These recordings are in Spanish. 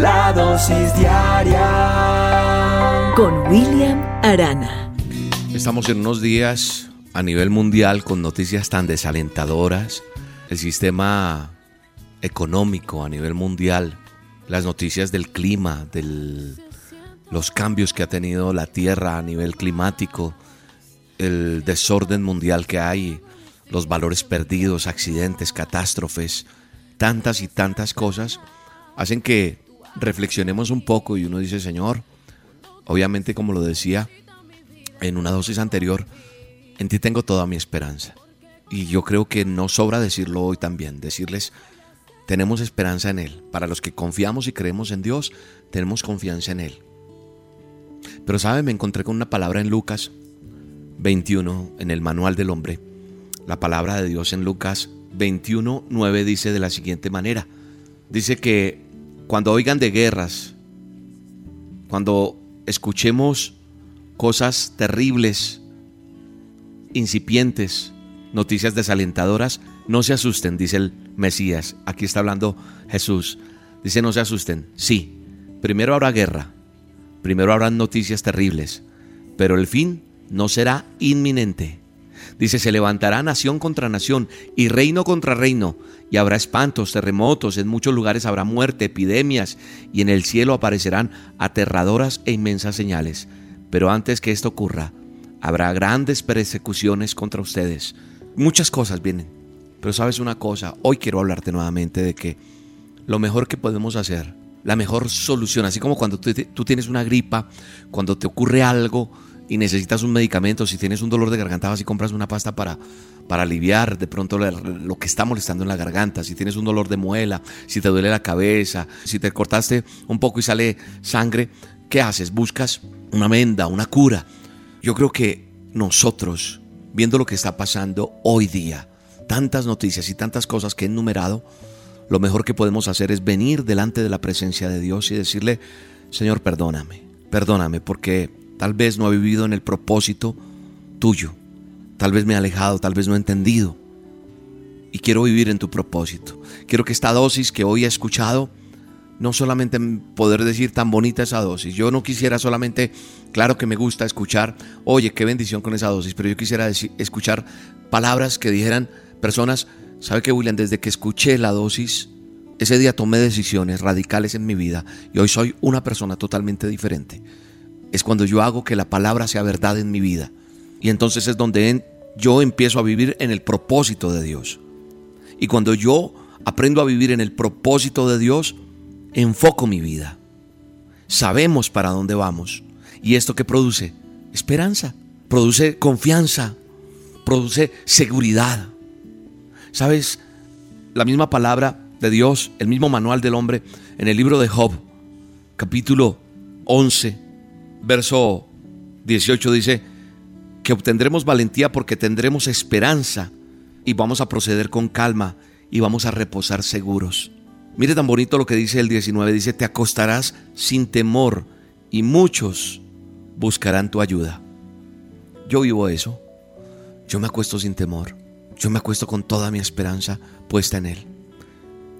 La dosis diaria con William Arana. Estamos en unos días a nivel mundial con noticias tan desalentadoras. El sistema económico a nivel mundial, las noticias del clima, de los cambios que ha tenido la Tierra a nivel climático, el desorden mundial que hay, los valores perdidos, accidentes, catástrofes, tantas y tantas cosas, hacen que reflexionemos un poco y uno dice, Señor, obviamente como lo decía en una dosis anterior, en ti tengo toda mi esperanza. Y yo creo que no sobra decirlo hoy también, decirles, tenemos esperanza en Él. Para los que confiamos y creemos en Dios, tenemos confianza en Él. Pero sabe, me encontré con una palabra en Lucas 21, en el manual del hombre. La palabra de Dios en Lucas 21, 9 dice de la siguiente manera. Dice que cuando oigan de guerras, cuando escuchemos cosas terribles, incipientes, noticias desalentadoras, no se asusten, dice el Mesías. Aquí está hablando Jesús. Dice, no se asusten. Sí, primero habrá guerra, primero habrán noticias terribles, pero el fin no será inminente. Dice, se levantará nación contra nación y reino contra reino, y habrá espantos, terremotos, en muchos lugares habrá muerte, epidemias, y en el cielo aparecerán aterradoras e inmensas señales. Pero antes que esto ocurra, habrá grandes persecuciones contra ustedes. Muchas cosas vienen. Pero sabes una cosa, hoy quiero hablarte nuevamente de que lo mejor que podemos hacer, la mejor solución, así como cuando tú, tienes una gripa, cuando te ocurre algo y necesitas un medicamento, si tienes un dolor de garganta vas y compras una pasta para, para aliviar de pronto lo que está molestando en la garganta, si tienes un dolor de muela, si te duele la cabeza, si te cortaste un poco y sale sangre, ¿qué haces? Buscas una menda, una cura. Yo creo que nosotros, viendo lo que está pasando hoy día, tantas noticias y tantas cosas que he enumerado, lo mejor que podemos hacer es venir delante de la presencia de Dios y decirle, Señor, perdóname, perdóname porque tal vez no he vivido en el propósito tuyo, tal vez me he alejado, tal vez no he entendido y quiero vivir en tu propósito. Quiero que esta dosis que hoy he escuchado no solamente poder decir tan bonita esa dosis. Yo no quisiera solamente, claro que me gusta escuchar, oye, qué bendición con esa dosis, pero yo quisiera escuchar palabras que dijeran personas, ¿sabe que William? Desde que escuché la dosis, ese día tomé decisiones radicales en mi vida y hoy soy una persona totalmente diferente. Es cuando yo hago que la palabra sea verdad en mi vida. Y entonces es donde yo empiezo a vivir en el propósito de Dios. Y cuando yo aprendo a vivir en el propósito de Dios, enfoco mi vida. Sabemos para dónde vamos. ¿Y esto que produce? Esperanza, produce confianza, produce seguridad. ¿Sabes? La misma palabra de Dios, el mismo manual del hombre en el libro de Job, capítulo 11, verso 18 dice que obtendremos valentía porque tendremos esperanza y vamos a proceder con calma y vamos a reposar seguros. Mire tan bonito lo que dice el 19, dice, te acostarás sin temor y muchos buscarán tu ayuda. Yo vivo eso. Yo me acuesto sin temor. Yo me acuesto con toda mi esperanza puesta en Él.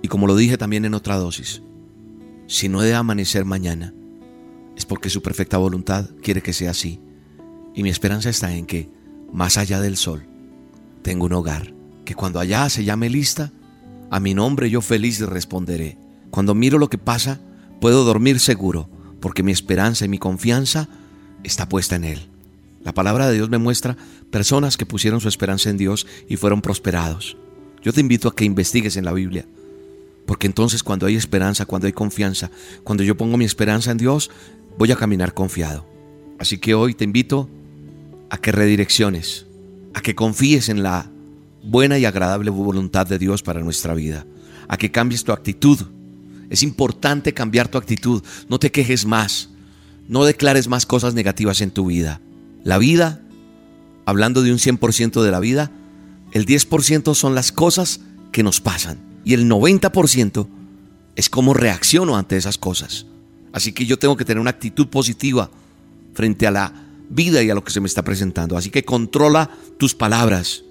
Y como lo dije también en otra dosis, si no he de amanecer mañana, es porque su perfecta voluntad quiere que sea así. Y mi esperanza está en que, más allá del sol, tengo un hogar, que cuando allá se llame lista, a mi nombre yo feliz responderé. Cuando miro lo que pasa, puedo dormir seguro, porque mi esperanza y mi confianza está puesta en Él. La palabra de Dios me muestra personas que pusieron su esperanza en Dios y fueron prosperados. Yo te invito a que investigues en la Biblia, porque entonces cuando hay esperanza, cuando hay confianza, cuando yo pongo mi esperanza en Dios, voy a caminar confiado. Así que hoy te invito a que redirecciones, a que confíes en la buena y agradable voluntad de Dios para nuestra vida, a que cambies tu actitud. Es importante cambiar tu actitud. No te quejes más. No declares más cosas negativas en tu vida. La vida, hablando de un 100% de la vida, el 10% son las cosas que nos pasan. Y el 90% es cómo reacciono ante esas cosas. Así que yo tengo que tener una actitud positiva frente a la vida y a lo que se me está presentando. Así que controla tus palabras.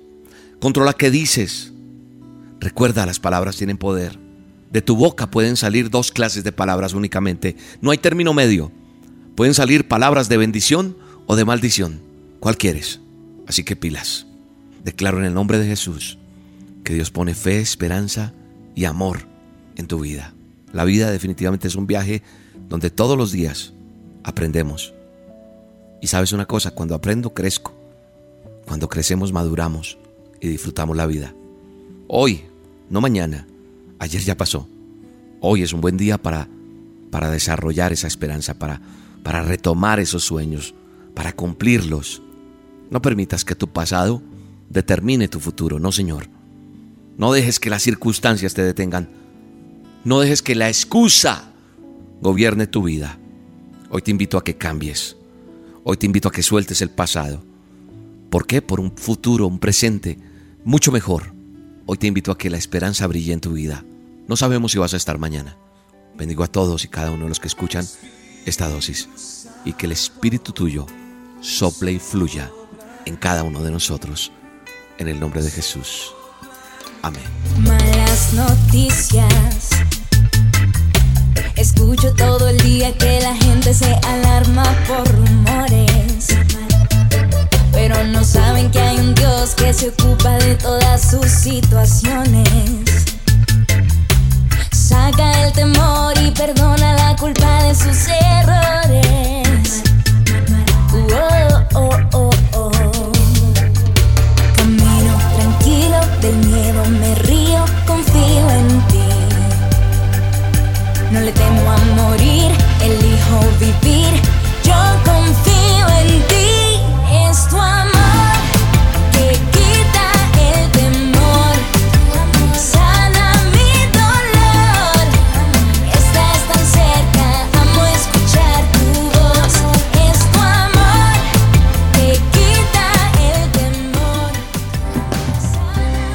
Controla qué dices. Recuerda, las palabras tienen poder. De tu boca pueden salir dos clases de palabras únicamente. No hay término medio. Pueden salir palabras de bendición o de maldición. ¿Cuál quieres? Así que pilas. Declaro en el nombre de Jesús que Dios pone fe, esperanza y amor en tu vida. La vida definitivamente es un viaje donde todos los días aprendemos. Y sabes una cosa, cuando aprendo crezco. Cuando crecemos maduramos y disfrutamos la vida. Hoy, no mañana, ayer ya pasó. Hoy es un buen día para, para desarrollar esa esperanza, para, para retomar esos sueños, para cumplirlos. No permitas que tu pasado determine tu futuro, no Señor. No dejes que las circunstancias te detengan. No dejes que la excusa gobierne tu vida. Hoy te invito a que cambies. Hoy te invito a que sueltes el pasado. ¿Por qué? Por un futuro, un presente mucho mejor. Hoy te invito a que la esperanza brille en tu vida. No sabemos si vas a estar mañana. Bendigo a todos y cada uno de los que escuchan esta dosis y que el espíritu tuyo sople y fluya en cada uno de nosotros. En el nombre de Jesús. Amén. Malas noticias. Escucho todo el día que la gente se alarma por rumores. Pero no saben que hay un Dios que se ocupa de todas sus situaciones. Saca el temor y perdona la culpa de sus errores. Oh, oh, oh,